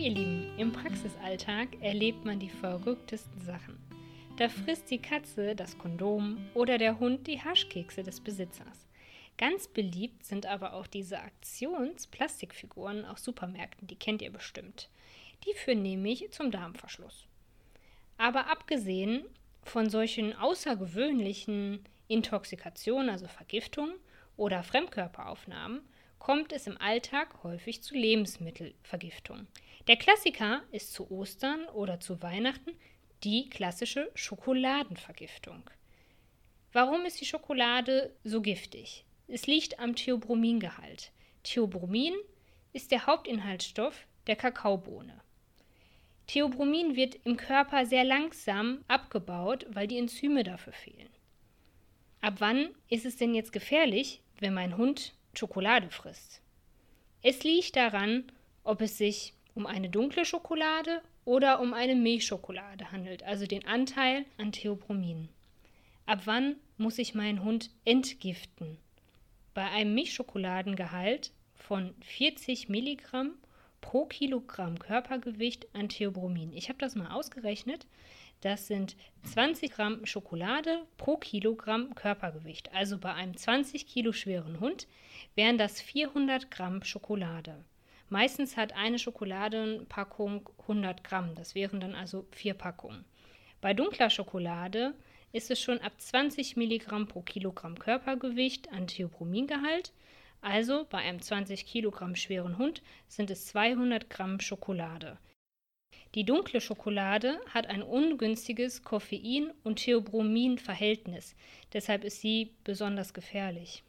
Im Praxisalltag erlebt man die verrücktesten Sachen. Da frisst die Katze das Kondom oder der Hund die Haschkekse des Besitzers. Ganz beliebt sind aber auch diese Aktions-Plastikfiguren aus Supermärkten, die kennt ihr bestimmt. Die führen nämlich zum Darmverschluss. Aber abgesehen von solchen außergewöhnlichen Intoxikationen, also Vergiftungen oder Fremdkörperaufnahmen, kommt es im Alltag häufig zu Lebensmittelvergiftung. Der Klassiker ist zu Ostern oder zu Weihnachten die klassische Schokoladenvergiftung. Warum ist die Schokolade so giftig? Es liegt am Theobromingehalt. Theobromin ist der Hauptinhaltsstoff der Kakaobohne. Theobromin wird im Körper sehr langsam abgebaut, weil die Enzyme dafür fehlen. Ab wann ist es denn jetzt gefährlich, wenn mein Hund Schokolade frisst? Es liegt daran, ob es sich um eine dunkle Schokolade oder um eine Milchschokolade handelt, also den Anteil an Theobromin. Ab wann muss ich meinen Hund entgiften? Bei einem Milchschokoladengehalt von 40 Milligramm pro Kilogramm Körpergewicht an Theobromin. Ich habe das mal ausgerechnet. Das sind 20 Gramm Schokolade pro Kilogramm Körpergewicht. Also bei einem 20 Kilo schweren Hund wären das 400 Gramm Schokolade. Meistens hat eine Schokoladenpackung 100 Gramm. Das wären dann also vier Packungen. Bei dunkler Schokolade ist es schon ab 20 Milligramm pro Kilogramm Körpergewicht an Theobromingehalt. Also bei einem 20 Kilogramm schweren Hund sind es 200 Gramm Schokolade. Die dunkle Schokolade hat ein ungünstiges Koffein- und Theobromin-Verhältnis, deshalb ist sie besonders gefährlich.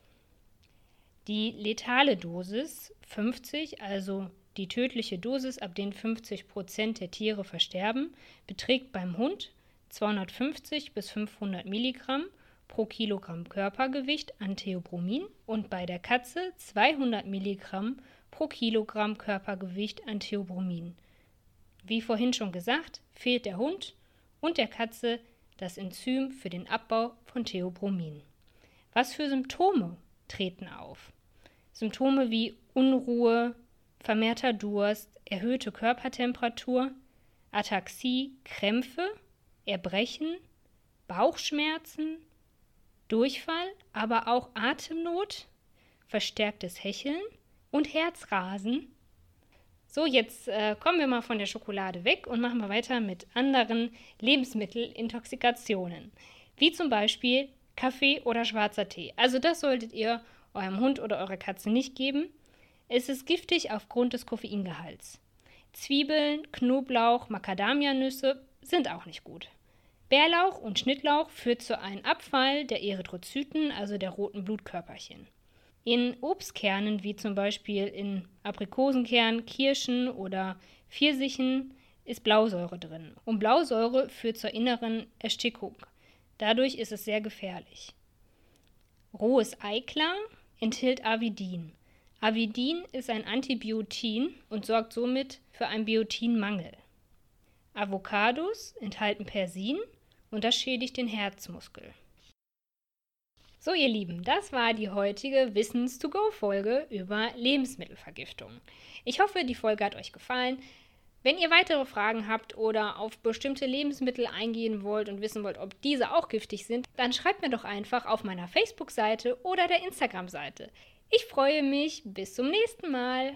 Die letale Dosis 50, also die tödliche Dosis, ab den 50 Prozent der Tiere versterben, beträgt beim Hund 250 bis 500 Milligramm pro Kilogramm Körpergewicht an Theobromin und bei der Katze 200 Milligramm pro Kilogramm Körpergewicht an Theobromin. Wie vorhin schon gesagt, fehlt der Hund und der Katze das Enzym für den Abbau von Theobromin. Was für Symptome treten auf? Symptome wie Unruhe, vermehrter Durst, erhöhte Körpertemperatur, Ataxie, Krämpfe, Erbrechen, Bauchschmerzen, Durchfall, aber auch Atemnot, verstärktes Hecheln und Herzrasen so, jetzt äh, kommen wir mal von der Schokolade weg und machen wir weiter mit anderen Lebensmittelintoxikationen, wie zum Beispiel Kaffee oder schwarzer Tee. Also das solltet ihr eurem Hund oder eurer Katze nicht geben. Es ist giftig aufgrund des Koffeingehalts. Zwiebeln, Knoblauch, Macadamianüsse sind auch nicht gut. Bärlauch und Schnittlauch führt zu einem Abfall der Erythrozyten, also der roten Blutkörperchen. In Obstkernen, wie zum Beispiel in Aprikosenkernen, Kirschen oder Pfirsichen, ist Blausäure drin. Und Blausäure führt zur inneren Erstickung. Dadurch ist es sehr gefährlich. Rohes Eiklar enthält Avidin. Avidin ist ein Antibiotin und sorgt somit für einen Biotinmangel. Avocados enthalten Persin und das schädigt den Herzmuskel. So, ihr Lieben, das war die heutige Wissens-to-Go-Folge über Lebensmittelvergiftung. Ich hoffe, die Folge hat euch gefallen. Wenn ihr weitere Fragen habt oder auf bestimmte Lebensmittel eingehen wollt und wissen wollt, ob diese auch giftig sind, dann schreibt mir doch einfach auf meiner Facebook-Seite oder der Instagram-Seite. Ich freue mich. Bis zum nächsten Mal.